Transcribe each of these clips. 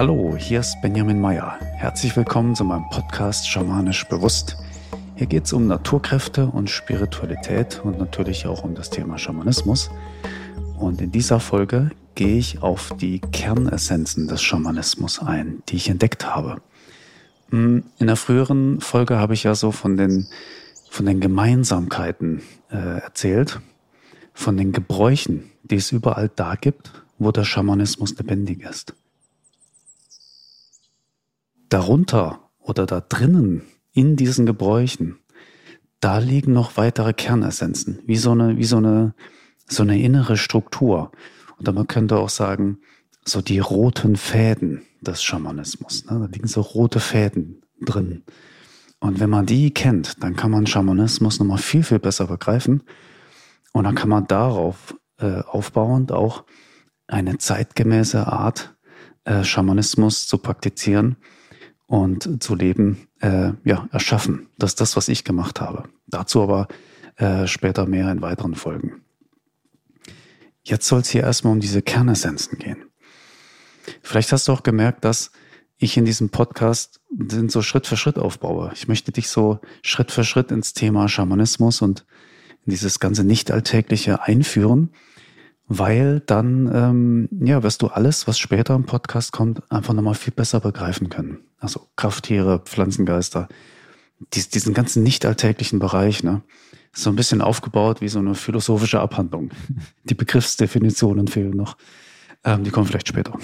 Hallo, hier ist Benjamin Meyer. Herzlich willkommen zu meinem Podcast Schamanisch Bewusst. Hier geht es um Naturkräfte und Spiritualität und natürlich auch um das Thema Schamanismus. Und in dieser Folge gehe ich auf die Kernessenzen des Schamanismus ein, die ich entdeckt habe. Hm, in der früheren Folge habe ich ja so von den, von den Gemeinsamkeiten äh, erzählt, von den Gebräuchen, die es überall da gibt, wo der Schamanismus lebendig ist. Darunter oder da drinnen in diesen Gebräuchen, da liegen noch weitere Kernessenzen, wie so eine, wie so eine, so eine innere Struktur. Und man könnte auch sagen, so die roten Fäden des Schamanismus. Ne? Da liegen so rote Fäden drin. Und wenn man die kennt, dann kann man Schamanismus nochmal viel, viel besser begreifen. Und dann kann man darauf äh, aufbauend auch eine zeitgemäße Art, äh, Schamanismus zu praktizieren, und zu leben, äh, ja, erschaffen. Das ist das, was ich gemacht habe. Dazu aber äh, später mehr in weiteren Folgen. Jetzt soll es hier erstmal um diese Kernessenzen gehen. Vielleicht hast du auch gemerkt, dass ich in diesem Podcast den so Schritt für Schritt aufbaue. Ich möchte dich so Schritt für Schritt ins Thema Schamanismus und dieses ganze Nicht-Alltägliche einführen weil dann ähm, ja wirst du alles, was später im Podcast kommt, einfach nochmal viel besser begreifen können. Also Krafttiere, Pflanzengeister, dies, diesen ganzen nicht alltäglichen Bereich, ne? Ist so ein bisschen aufgebaut wie so eine philosophische Abhandlung. Die Begriffsdefinitionen fehlen noch. Ähm, die kommen vielleicht später.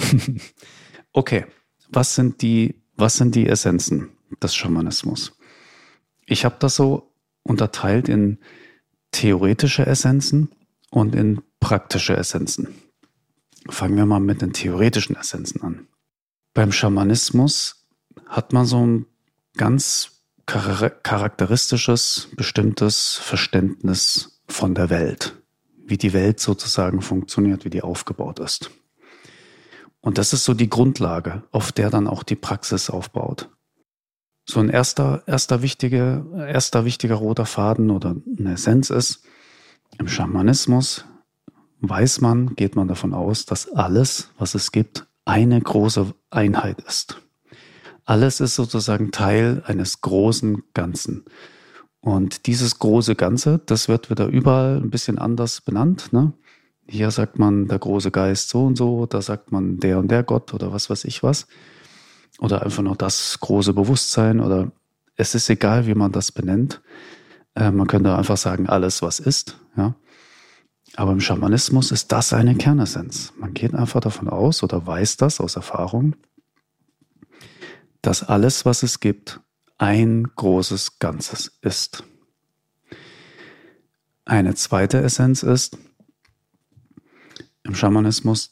okay, was sind die, was sind die Essenzen des Schamanismus? Ich habe das so unterteilt in theoretische Essenzen und in praktische Essenzen. Fangen wir mal mit den theoretischen Essenzen an. Beim Schamanismus hat man so ein ganz charakteristisches, bestimmtes Verständnis von der Welt, wie die Welt sozusagen funktioniert, wie die aufgebaut ist. Und das ist so die Grundlage, auf der dann auch die Praxis aufbaut. So ein erster, erster, wichtiger, erster wichtiger roter Faden oder eine Essenz ist, im Schamanismus weiß man, geht man davon aus, dass alles, was es gibt, eine große Einheit ist. Alles ist sozusagen Teil eines großen Ganzen. Und dieses große Ganze, das wird wieder überall ein bisschen anders benannt. Ne? Hier sagt man der große Geist so und so, da sagt man der und der Gott oder was weiß ich was. Oder einfach nur das große Bewusstsein oder es ist egal, wie man das benennt. Äh, man könnte einfach sagen, alles, was ist. Ja? Aber im Schamanismus ist das eine Kernessenz. Man geht einfach davon aus oder weiß das aus Erfahrung, dass alles, was es gibt, ein großes Ganzes ist. Eine zweite Essenz ist im Schamanismus,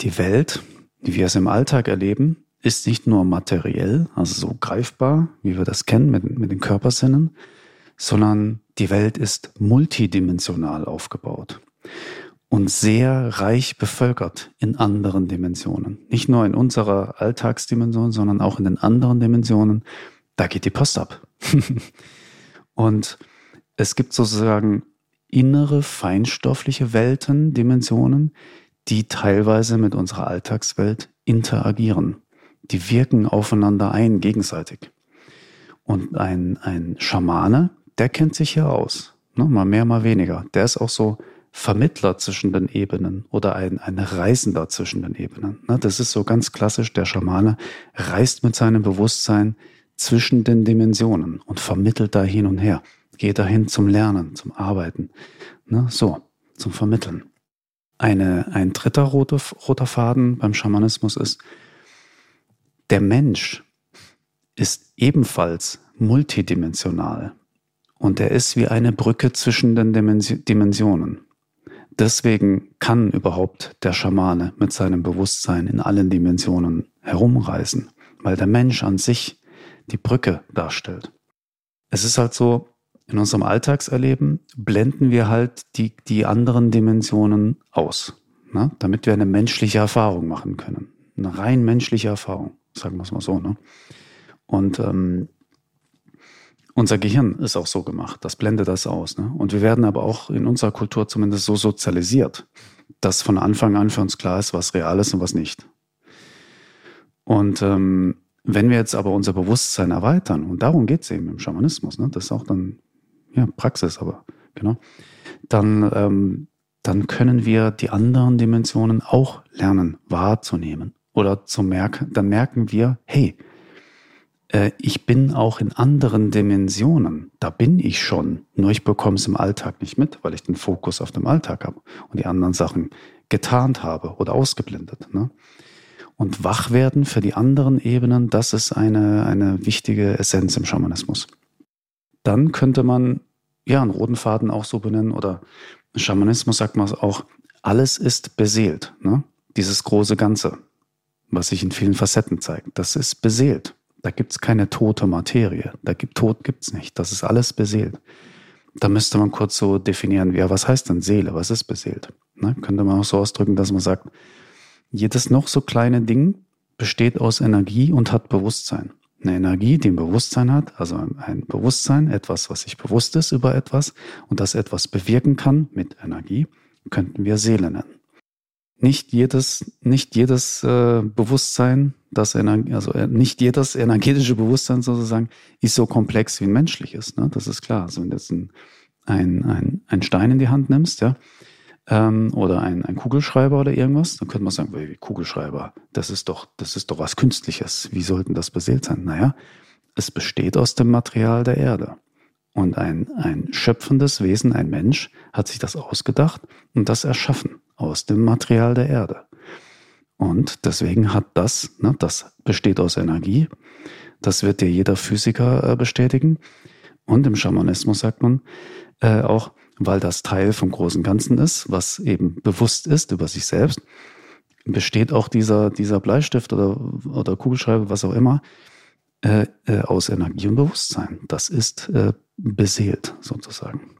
die Welt, wie wir es im Alltag erleben, ist nicht nur materiell, also so greifbar, wie wir das kennen mit, mit den Körpersinnen, sondern die Welt ist multidimensional aufgebaut und sehr reich bevölkert in anderen Dimensionen. Nicht nur in unserer Alltagsdimension, sondern auch in den anderen Dimensionen. Da geht die Post ab. und es gibt sozusagen innere feinstoffliche Welten, Dimensionen, die teilweise mit unserer Alltagswelt interagieren. Die wirken aufeinander ein, gegenseitig. Und ein, ein Schamane, der kennt sich hier aus. Ne? Mal mehr, mal weniger. Der ist auch so Vermittler zwischen den Ebenen oder ein, ein Reisender zwischen den Ebenen. Ne? Das ist so ganz klassisch. Der Schamane reist mit seinem Bewusstsein zwischen den Dimensionen und vermittelt da hin und her. Geht dahin zum Lernen, zum Arbeiten. Ne? So, zum Vermitteln. Eine, ein dritter roter, roter Faden beim Schamanismus ist, der Mensch ist ebenfalls multidimensional. Und er ist wie eine Brücke zwischen den Dimensionen. Deswegen kann überhaupt der Schamane mit seinem Bewusstsein in allen Dimensionen herumreisen, weil der Mensch an sich die Brücke darstellt. Es ist halt so, in unserem Alltagserleben blenden wir halt die, die anderen Dimensionen aus, ne? damit wir eine menschliche Erfahrung machen können. Eine rein menschliche Erfahrung, sagen wir es mal so. Ne? Und ähm, unser Gehirn ist auch so gemacht, das blendet das aus. Ne? Und wir werden aber auch in unserer Kultur zumindest so sozialisiert, dass von Anfang an für uns klar ist, was real ist und was nicht. Und ähm, wenn wir jetzt aber unser Bewusstsein erweitern, und darum geht es eben im Schamanismus, ne? das ist auch dann ja, Praxis, aber genau, dann, ähm, dann können wir die anderen Dimensionen auch lernen wahrzunehmen. Oder zu merken, dann merken wir, hey, äh, ich bin auch in anderen Dimensionen. Da bin ich schon. Nur ich bekomme es im Alltag nicht mit, weil ich den Fokus auf dem Alltag habe und die anderen Sachen getarnt habe oder ausgeblendet. Ne? Und wach werden für die anderen Ebenen, das ist eine, eine wichtige Essenz im Schamanismus. Dann könnte man ja einen roten Faden auch so benennen oder Schamanismus sagt man auch, alles ist beseelt. Ne? Dieses große Ganze, was sich in vielen Facetten zeigt, das ist beseelt. Da gibt's keine tote Materie. Da gibt Tod gibt's nicht. Das ist alles beseelt. Da müsste man kurz so definieren, ja, was heißt denn Seele? Was ist beseelt? Ne? Könnte man auch so ausdrücken, dass man sagt, jedes noch so kleine Ding besteht aus Energie und hat Bewusstsein. Eine Energie, die ein Bewusstsein hat, also ein Bewusstsein, etwas, was sich bewusst ist über etwas und das etwas bewirken kann mit Energie, könnten wir Seele nennen nicht jedes, nicht jedes äh, Bewusstsein, das also äh, nicht jedes energetische Bewusstsein sozusagen ist so komplex wie ein menschliches. Ne? Das ist klar. Also wenn du jetzt ein, ein, ein, ein Stein in die Hand nimmst, ja, ähm, oder ein, ein Kugelschreiber oder irgendwas, dann könnte man sagen, wie Kugelschreiber, das ist doch, das ist doch was Künstliches. Wie sollten das beseelt sein? Naja, es besteht aus dem Material der Erde. Und ein, ein schöpfendes Wesen, ein Mensch, hat sich das ausgedacht und das erschaffen aus dem Material der Erde. Und deswegen hat das, ne, das besteht aus Energie, das wird dir jeder Physiker äh, bestätigen. Und im Schamanismus sagt man äh, auch, weil das Teil vom großen Ganzen ist, was eben bewusst ist über sich selbst, besteht auch dieser, dieser Bleistift oder, oder Kugelschreiber, was auch immer, äh, äh, aus Energie und Bewusstsein. Das ist äh, beseelt sozusagen.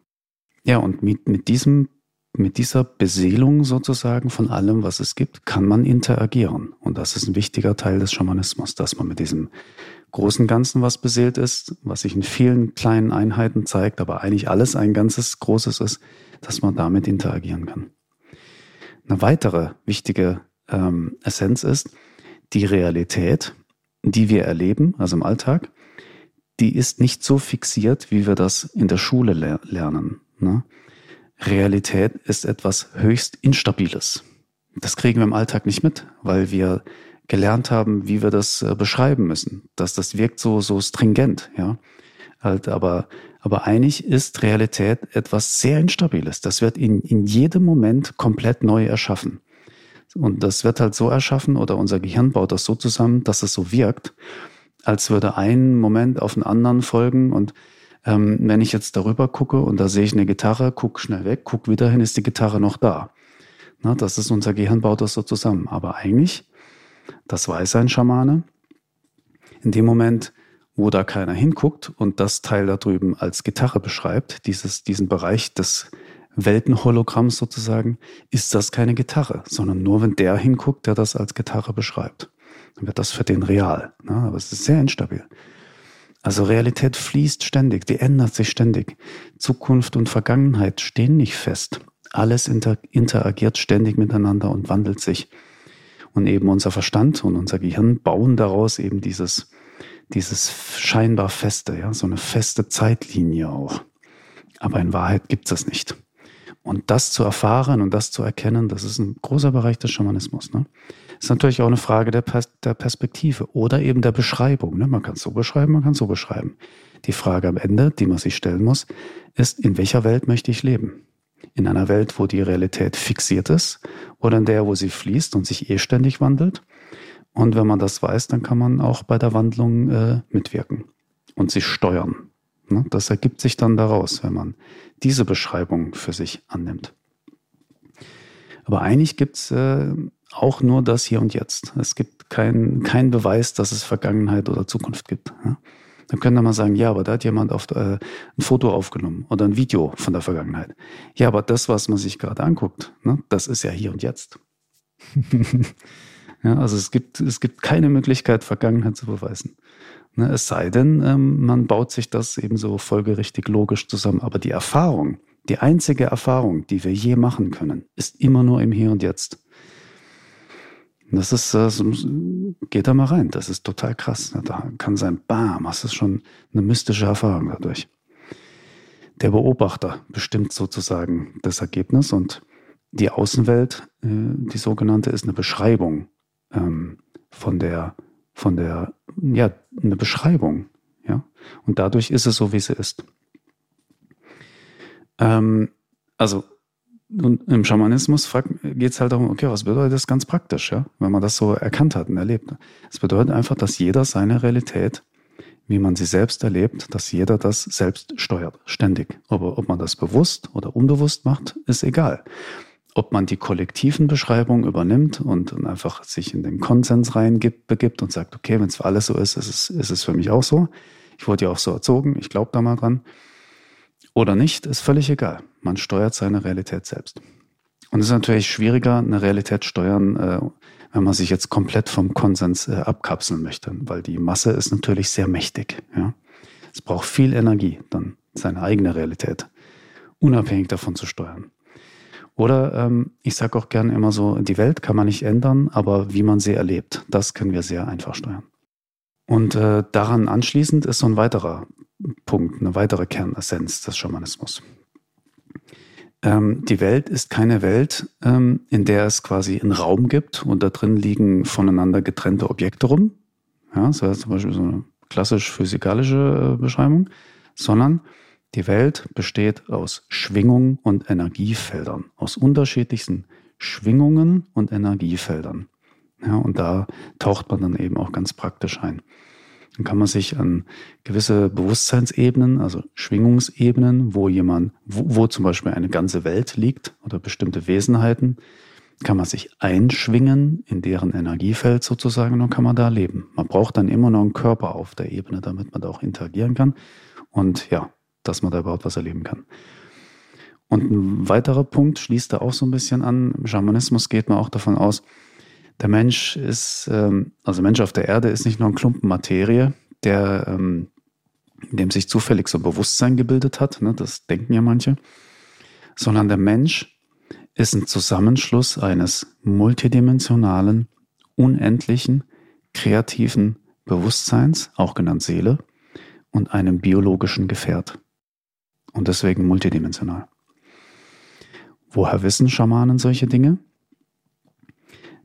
Ja, und mit, mit diesem mit dieser Beseelung sozusagen von allem, was es gibt, kann man interagieren. Und das ist ein wichtiger Teil des Schamanismus, dass man mit diesem großen Ganzen, was beseelt ist, was sich in vielen kleinen Einheiten zeigt, aber eigentlich alles ein ganzes Großes ist, dass man damit interagieren kann. Eine weitere wichtige ähm, Essenz ist, die Realität, die wir erleben, also im Alltag, die ist nicht so fixiert, wie wir das in der Schule le lernen. Ne? Realität ist etwas höchst Instabiles. Das kriegen wir im Alltag nicht mit, weil wir gelernt haben, wie wir das äh, beschreiben müssen. Dass das wirkt so, so stringent, ja. Halt, aber, aber eigentlich ist Realität etwas sehr Instabiles. Das wird in, in jedem Moment komplett neu erschaffen. Und das wird halt so erschaffen oder unser Gehirn baut das so zusammen, dass es so wirkt, als würde ein Moment auf den anderen folgen und ähm, wenn ich jetzt darüber gucke und da sehe ich eine Gitarre, guck schnell weg, guck wieder hin, ist die Gitarre noch da. Na, das ist unser Gehirn, baut das so zusammen. Aber eigentlich, das weiß ein Schamane, in dem Moment, wo da keiner hinguckt und das Teil da drüben als Gitarre beschreibt, dieses, diesen Bereich des Weltenhologramms sozusagen, ist das keine Gitarre, sondern nur wenn der hinguckt, der das als Gitarre beschreibt. Dann wird das für den real. Na, aber es ist sehr instabil. Also Realität fließt ständig, die ändert sich ständig. Zukunft und Vergangenheit stehen nicht fest. Alles inter interagiert ständig miteinander und wandelt sich. Und eben unser Verstand und unser Gehirn bauen daraus eben dieses, dieses scheinbar feste, ja, so eine feste Zeitlinie auch. Aber in Wahrheit gibt es das nicht. Und das zu erfahren und das zu erkennen, das ist ein großer Bereich des Schamanismus. Ne? Ist natürlich auch eine Frage der, Pers der Perspektive oder eben der Beschreibung. Ne? Man kann es so beschreiben, man kann es so beschreiben. Die Frage am Ende, die man sich stellen muss, ist, in welcher Welt möchte ich leben? In einer Welt, wo die Realität fixiert ist oder in der, wo sie fließt und sich eh ständig wandelt? Und wenn man das weiß, dann kann man auch bei der Wandlung äh, mitwirken und sich steuern. Ne? Das ergibt sich dann daraus, wenn man diese Beschreibung für sich annimmt. Aber eigentlich gibt's äh, auch nur das Hier und Jetzt. Es gibt keinen kein Beweis, dass es Vergangenheit oder Zukunft gibt. Ja? Dann könnte man sagen, ja, aber da hat jemand auf, äh, ein Foto aufgenommen oder ein Video von der Vergangenheit. Ja, aber das, was man sich gerade anguckt, ne, das ist ja hier und jetzt. ja, also es gibt, es gibt keine Möglichkeit, Vergangenheit zu beweisen. Ne, es sei denn, ähm, man baut sich das eben so folgerichtig logisch zusammen. Aber die Erfahrung, die einzige Erfahrung, die wir je machen können, ist immer nur im Hier und Jetzt. Das ist, äh, geht da mal rein. Das ist total krass. Da kann sein, bam, hast du schon eine mystische Erfahrung dadurch. Der Beobachter bestimmt sozusagen das Ergebnis und die Außenwelt, äh, die sogenannte, ist eine Beschreibung ähm, von der, von der, ja, eine Beschreibung, ja. Und dadurch ist es so, wie sie ist. Ähm, also und im Schamanismus geht es halt darum, okay, was bedeutet das ganz praktisch, ja, wenn man das so erkannt hat und erlebt. Es bedeutet einfach, dass jeder seine Realität, wie man sie selbst erlebt, dass jeder das selbst steuert, ständig. Aber ob man das bewusst oder unbewusst macht, ist egal. Ob man die kollektiven Beschreibungen übernimmt und einfach sich in den Konsens reingibt, begibt und sagt, okay, wenn es für alles so ist, ist es, ist es für mich auch so. Ich wurde ja auch so erzogen, ich glaube da mal dran oder nicht, ist völlig egal. Man steuert seine Realität selbst. Und es ist natürlich schwieriger, eine Realität steuern, äh, wenn man sich jetzt komplett vom Konsens äh, abkapseln möchte, weil die Masse ist natürlich sehr mächtig. Ja? Es braucht viel Energie, dann seine eigene Realität unabhängig davon zu steuern. Oder ähm, ich sage auch gern immer so, die Welt kann man nicht ändern, aber wie man sie erlebt, das können wir sehr einfach steuern. Und äh, daran anschließend ist so ein weiterer Punkt, eine weitere Kernessenz des Schamanismus. Ähm, die Welt ist keine Welt, ähm, in der es quasi einen Raum gibt und da drin liegen voneinander getrennte Objekte rum. Ja, das heißt zum Beispiel so eine klassisch physikalische äh, Beschreibung, sondern die Welt besteht aus Schwingungen und Energiefeldern, aus unterschiedlichsten Schwingungen und Energiefeldern. Ja, und da taucht man dann eben auch ganz praktisch ein. Dann kann man sich an gewisse Bewusstseinsebenen, also Schwingungsebenen, wo jemand, wo, wo zum Beispiel eine ganze Welt liegt oder bestimmte Wesenheiten, kann man sich einschwingen in deren Energiefeld sozusagen und kann man da leben. Man braucht dann immer noch einen Körper auf der Ebene, damit man da auch interagieren kann und ja, dass man da überhaupt was erleben kann. Und ein weiterer Punkt schließt da auch so ein bisschen an. Im Schamanismus geht man auch davon aus, der Mensch ist, ähm, also Mensch auf der Erde ist nicht nur ein Klumpen Materie, der, ähm, in dem sich zufällig so Bewusstsein gebildet hat, ne, das denken ja manche, sondern der Mensch ist ein Zusammenschluss eines multidimensionalen, unendlichen, kreativen Bewusstseins, auch genannt Seele, und einem biologischen Gefährt. Und deswegen multidimensional. Woher wissen Schamanen solche Dinge?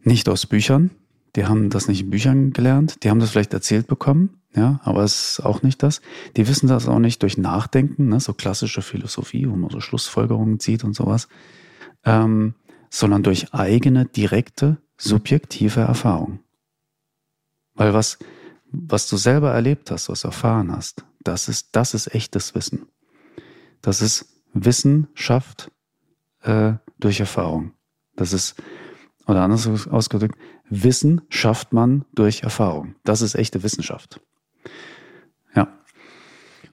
Nicht aus Büchern. Die haben das nicht in Büchern gelernt. Die haben das vielleicht erzählt bekommen. Ja, aber es ist auch nicht das. Die wissen das auch nicht durch Nachdenken, ne, so klassische Philosophie, wo man so Schlussfolgerungen zieht und sowas, ähm, sondern durch eigene, direkte, subjektive Erfahrung. Weil was, was du selber erlebt hast, was erfahren hast, das ist, das ist echtes Wissen. Das ist Wissenschaft äh, durch Erfahrung. Das ist oder anders ausgedrückt, Wissen schafft man durch Erfahrung. Das ist echte Wissenschaft. Ja.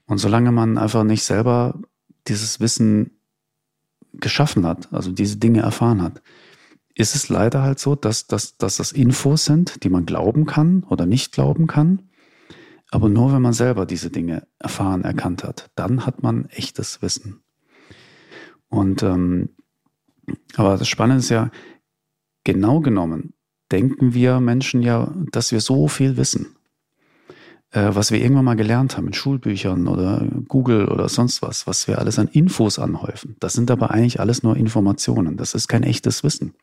Und solange man einfach nicht selber dieses Wissen geschaffen hat, also diese Dinge erfahren hat, ist es leider halt so, dass, dass, dass das Infos sind, die man glauben kann oder nicht glauben kann. Aber nur wenn man selber diese Dinge erfahren, erkannt hat, dann hat man echtes Wissen. Und ähm, aber das Spannende ist ja, genau genommen denken wir Menschen ja, dass wir so viel wissen, äh, was wir irgendwann mal gelernt haben in Schulbüchern oder Google oder sonst was, was wir alles an Infos anhäufen. Das sind aber eigentlich alles nur Informationen. Das ist kein echtes Wissen.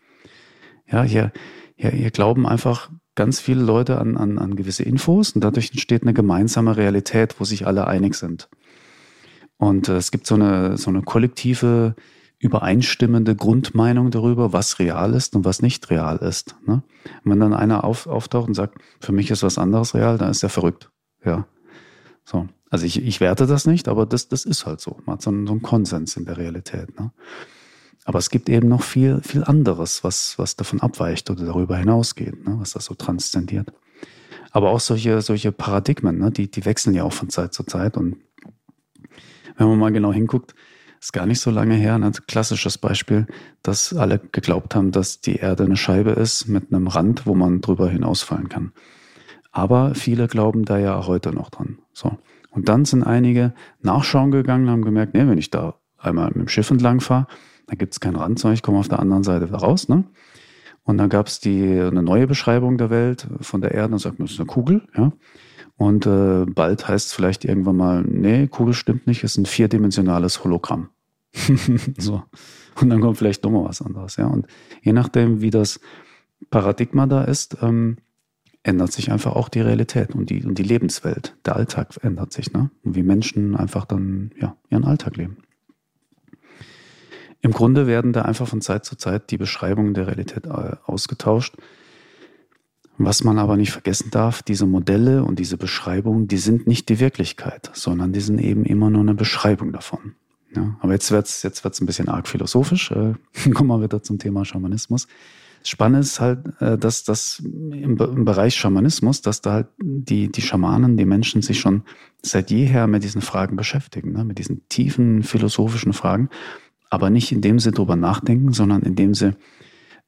Ja, hier, hier, hier glauben einfach ganz viele Leute an, an, an gewisse Infos und dadurch entsteht eine gemeinsame Realität, wo sich alle einig sind. Und äh, es gibt so eine, so eine kollektive übereinstimmende Grundmeinung darüber, was real ist und was nicht real ist. Ne? wenn dann einer auf, auftaucht und sagt, für mich ist was anderes real, dann ist er verrückt. Ja. So. Also ich, ich werte das nicht, aber das, das ist halt so. Man hat so einen, so einen Konsens in der Realität. Ne? Aber es gibt eben noch viel, viel anderes, was, was davon abweicht oder darüber hinausgeht, ne? was das so transzendiert. Aber auch solche, solche Paradigmen, ne? die, die wechseln ja auch von Zeit zu Zeit. Und wenn man mal genau hinguckt, ist gar nicht so lange her, ein klassisches Beispiel, dass alle geglaubt haben, dass die Erde eine Scheibe ist mit einem Rand, wo man drüber hinausfallen kann. Aber viele glauben da ja heute noch dran. So. Und dann sind einige nachschauen gegangen, haben gemerkt, nee, wenn ich da einmal mit dem Schiff entlang fahre, da gibt es kein Randzeug, ich komme auf der anderen Seite wieder raus, ne? Und dann gab es eine neue Beschreibung der Welt von der Erde und sagt man, das ist eine Kugel, ja. Und äh, bald heißt es vielleicht irgendwann mal, nee, Kugel stimmt nicht, ist ein vierdimensionales Hologramm. so. Und dann kommt vielleicht nochmal was anderes, ja. Und je nachdem, wie das Paradigma da ist, ähm, ändert sich einfach auch die Realität und die, und die Lebenswelt. Der Alltag ändert sich, ne? Und wie Menschen einfach dann, ja, ihren Alltag leben. Im Grunde werden da einfach von Zeit zu Zeit die Beschreibungen der Realität äh, ausgetauscht. Was man aber nicht vergessen darf, diese Modelle und diese Beschreibungen, die sind nicht die Wirklichkeit, sondern die sind eben immer nur eine Beschreibung davon. Ja, aber jetzt wird's jetzt wird's ein bisschen arg philosophisch. Äh, kommen wir wieder zum Thema Schamanismus. Spannend ist halt, äh, dass das im, im, Bereich Schamanismus, dass da halt die, die Schamanen, die Menschen sich schon seit jeher mit diesen Fragen beschäftigen, ne? mit diesen tiefen philosophischen Fragen aber nicht indem sie drüber nachdenken, sondern indem sie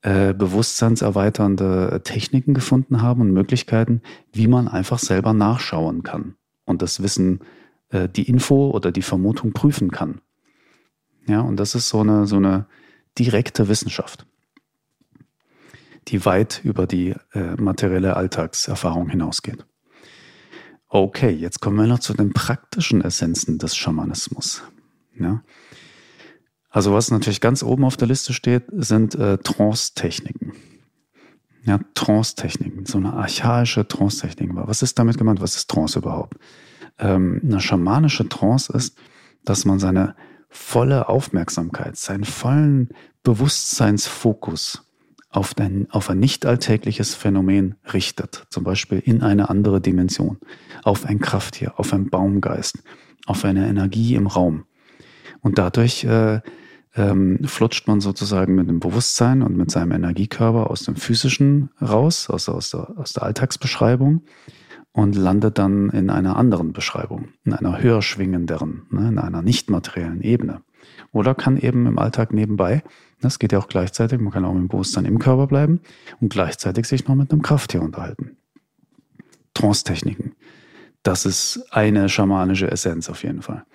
äh, bewusstseinserweiternde Techniken gefunden haben und Möglichkeiten, wie man einfach selber nachschauen kann und das Wissen, äh, die Info oder die Vermutung prüfen kann. Ja, und das ist so eine, so eine direkte Wissenschaft, die weit über die äh, materielle Alltagserfahrung hinausgeht. Okay, jetzt kommen wir noch zu den praktischen Essenzen des Schamanismus. Ja. Also was natürlich ganz oben auf der Liste steht, sind äh, Trance-Techniken. Ja, Trance-Techniken, so eine archaische Trance-Technik. Was ist damit gemeint? Was ist Trance überhaupt? Ähm, eine schamanische Trance ist, dass man seine volle Aufmerksamkeit, seinen vollen Bewusstseinsfokus auf, ein, auf ein nicht alltägliches Phänomen richtet, zum Beispiel in eine andere Dimension, auf ein Krafttier, auf einen Baumgeist, auf eine Energie im Raum. Und dadurch äh, ähm, flutscht man sozusagen mit dem Bewusstsein und mit seinem Energiekörper aus dem Physischen raus, aus, aus, der, aus der Alltagsbeschreibung und landet dann in einer anderen Beschreibung, in einer höher schwingenderen, ne, in einer nicht materiellen Ebene. Oder kann eben im Alltag nebenbei, das geht ja auch gleichzeitig, man kann auch mit dem Bewusstsein im Körper bleiben und gleichzeitig sich noch mit einem Krafttier unterhalten. Trance-Techniken. Das ist eine schamanische Essenz auf jeden Fall.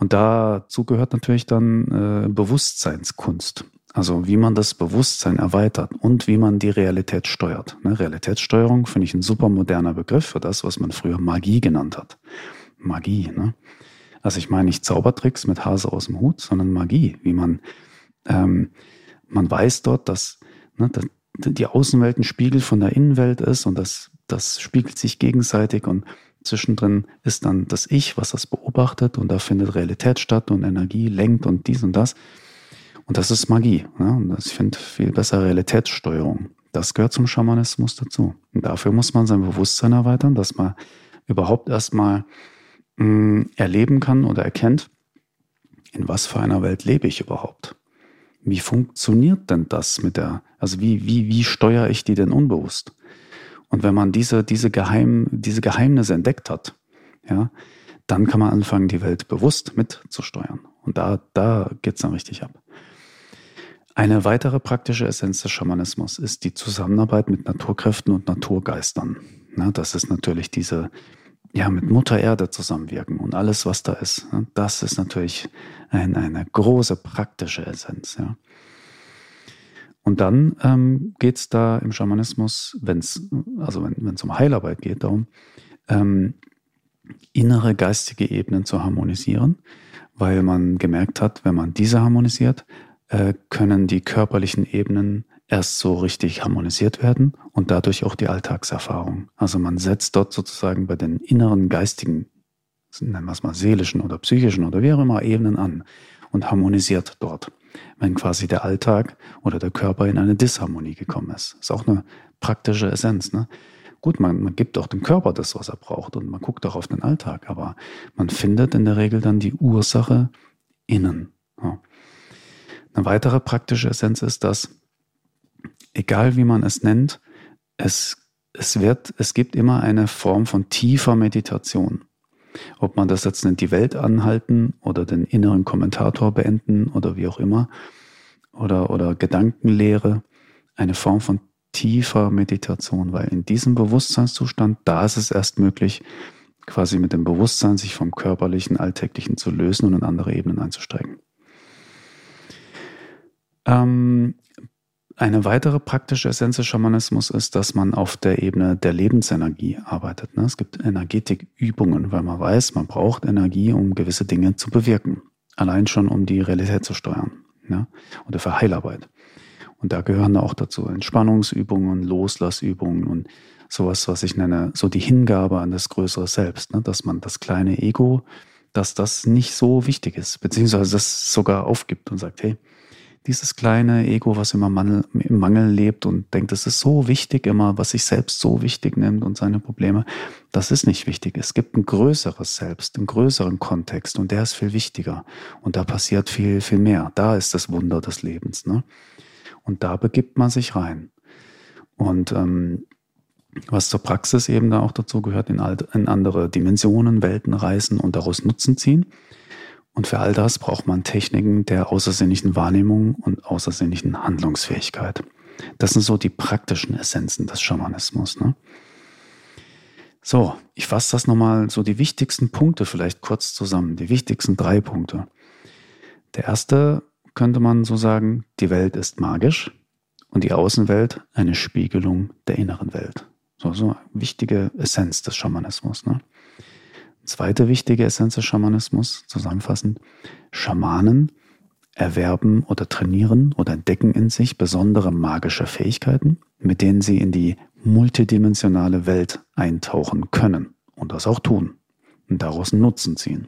Und dazu gehört natürlich dann äh, Bewusstseinskunst. Also wie man das Bewusstsein erweitert und wie man die Realität steuert. Ne? Realitätssteuerung finde ich ein super moderner Begriff für das, was man früher Magie genannt hat. Magie. Ne? Also ich meine nicht Zaubertricks mit Hase aus dem Hut, sondern Magie. Wie man, ähm, man weiß dort, dass, ne, dass die Außenwelt ein Spiegel von der Innenwelt ist und das, das spiegelt sich gegenseitig und Zwischendrin ist dann das Ich, was das beobachtet und da findet Realität statt und Energie lenkt und dies und das. Und das ist Magie. Ja? Und das, ich finde viel besser Realitätssteuerung. Das gehört zum Schamanismus dazu. Und dafür muss man sein Bewusstsein erweitern, dass man überhaupt erstmal mh, erleben kann oder erkennt, in was für einer Welt lebe ich überhaupt? Wie funktioniert denn das mit der, also wie, wie, wie steuere ich die denn unbewusst? Und wenn man diese, diese, Geheim, diese Geheimnisse entdeckt hat, ja, dann kann man anfangen, die Welt bewusst mitzusteuern. Und da, da geht's dann richtig ab. Eine weitere praktische Essenz des Schamanismus ist die Zusammenarbeit mit Naturkräften und Naturgeistern. Na, das ist natürlich diese, ja, mit Mutter Erde zusammenwirken und alles, was da ist. Das ist natürlich ein, eine große praktische Essenz. Ja. Und dann ähm, geht es da im Schamanismus, wenn es also wenn es um Heilarbeit geht, darum, ähm, innere geistige Ebenen zu harmonisieren, weil man gemerkt hat, wenn man diese harmonisiert, äh, können die körperlichen Ebenen erst so richtig harmonisiert werden und dadurch auch die Alltagserfahrung. Also man setzt dort sozusagen bei den inneren geistigen, nennen wir es mal seelischen oder psychischen oder wie auch immer Ebenen an und harmonisiert dort wenn quasi der Alltag oder der Körper in eine Disharmonie gekommen ist. Ist auch eine praktische Essenz. Ne? Gut, man, man gibt auch dem Körper das, was er braucht und man guckt auch auf den Alltag, aber man findet in der Regel dann die Ursache innen. Ja. Eine weitere praktische Essenz ist, dass egal wie man es nennt, es, es wird, es gibt immer eine Form von tiefer Meditation. Ob man das jetzt nennt, die Welt anhalten oder den inneren Kommentator beenden oder wie auch immer, oder, oder Gedankenlehre, eine Form von tiefer Meditation, weil in diesem Bewusstseinszustand, da ist es erst möglich, quasi mit dem Bewusstsein sich vom körperlichen, alltäglichen zu lösen und in andere Ebenen einzusteigen. Ähm, eine weitere praktische Essenz des Schamanismus ist, dass man auf der Ebene der Lebensenergie arbeitet. Ne? Es gibt Energetikübungen, weil man weiß, man braucht Energie, um gewisse Dinge zu bewirken. Allein schon, um die Realität zu steuern. Ne? Oder für Heilarbeit. Und da gehören auch dazu Entspannungsübungen, Loslassübungen und sowas, was ich nenne, so die Hingabe an das größere Selbst, ne? dass man das kleine Ego, dass das nicht so wichtig ist, beziehungsweise das sogar aufgibt und sagt, hey, dieses kleine Ego, was immer Mangel, im Mangel lebt und denkt, es ist so wichtig immer, was sich selbst so wichtig nimmt und seine Probleme, das ist nicht wichtig. Es gibt ein größeres Selbst, einen größeren Kontext und der ist viel wichtiger und da passiert viel, viel mehr. Da ist das Wunder des Lebens. Ne? Und da begibt man sich rein. Und ähm, was zur Praxis eben da auch dazu gehört, in, alt, in andere Dimensionen, Welten reisen und daraus Nutzen ziehen. Und für all das braucht man Techniken der außersinnlichen Wahrnehmung und außersinnlichen Handlungsfähigkeit. Das sind so die praktischen Essenzen des Schamanismus. Ne? So, ich fasse das nochmal so die wichtigsten Punkte vielleicht kurz zusammen, die wichtigsten drei Punkte. Der erste könnte man so sagen, die Welt ist magisch und die Außenwelt eine Spiegelung der inneren Welt. So, so wichtige Essenz des Schamanismus. Ne? Zweite wichtige Essenz des Schamanismus, zusammenfassend, Schamanen erwerben oder trainieren oder entdecken in sich besondere magische Fähigkeiten, mit denen sie in die multidimensionale Welt eintauchen können und das auch tun und daraus Nutzen ziehen.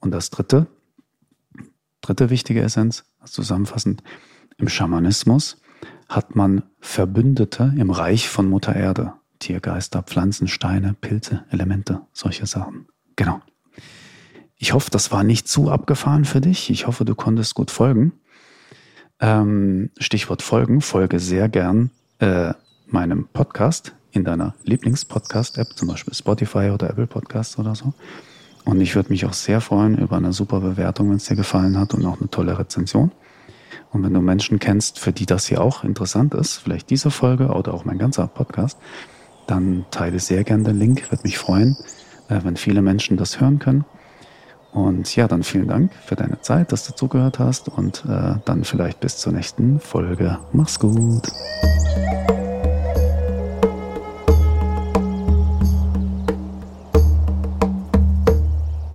Und das dritte, dritte wichtige Essenz, zusammenfassend, im Schamanismus hat man Verbündete im Reich von Mutter Erde. Tiergeister, Pflanzen, Steine, Pilze, Elemente, solche Sachen. Genau. Ich hoffe, das war nicht zu abgefahren für dich. Ich hoffe, du konntest gut folgen. Ähm, Stichwort folgen, folge sehr gern äh, meinem Podcast in deiner Lieblingspodcast-App, zum Beispiel Spotify oder Apple Podcasts oder so. Und ich würde mich auch sehr freuen über eine super Bewertung, wenn es dir gefallen hat und auch eine tolle Rezension. Und wenn du Menschen kennst, für die das hier auch interessant ist, vielleicht diese Folge oder auch mein ganzer Podcast, dann teile sehr gern den Link. Würde mich freuen, äh, wenn viele Menschen das hören können. Und ja, dann vielen Dank für deine Zeit, dass du zugehört hast und äh, dann vielleicht bis zur nächsten Folge. Mach's gut.